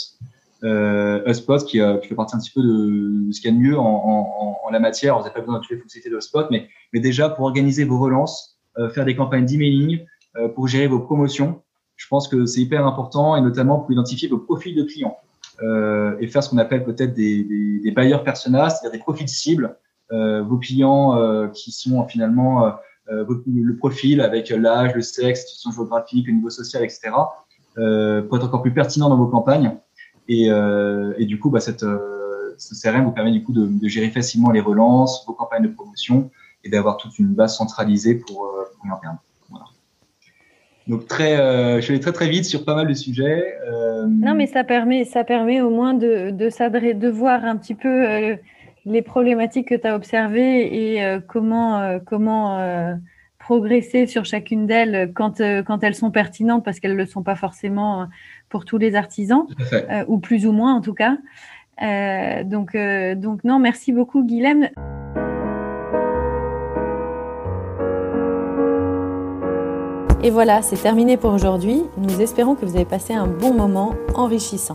euh, HubSpot qui, euh, qui, fait partie un petit peu de, de ce qu'il y a de mieux en, en, en la matière. Vous n'avez pas besoin de toutes les fonctionnalités de HubSpot, mais, mais déjà pour organiser vos relances, euh, faire des campagnes d'emailing, euh, pour gérer vos promotions, je pense que c'est hyper important et notamment pour identifier vos profils de clients euh, et faire ce qu'on appelle peut-être des, des, des bailleurs personas, c'est-à-dire des profils cibles, euh, vos clients qui sont finalement le profil avec l'âge, le sexe, situation géographique, le niveau social, etc. pour être encore plus pertinent dans vos campagnes et, euh, du coup, bah, cette, euh, ce CRM vous permet du coup de, gérer facilement les relances, vos campagnes de promotion et d'avoir toute une base centralisée pour, euh, pour l'interne. Voilà. Donc très, euh, je vais très très vite sur pas mal de sujets. Euh... Non, mais ça permet, ça permet au moins de, de voir un petit peu euh, les problématiques que tu as observées et euh, comment, comment progresser sur chacune d'elles quand, quand elles sont pertinentes parce qu'elles ne le sont pas forcément pour tous les artisans, euh, ou plus ou moins en tout cas. Euh, donc, euh, donc non, merci beaucoup Guilhem. Et voilà, c'est terminé pour aujourd'hui. Nous espérons que vous avez passé un bon moment enrichissant.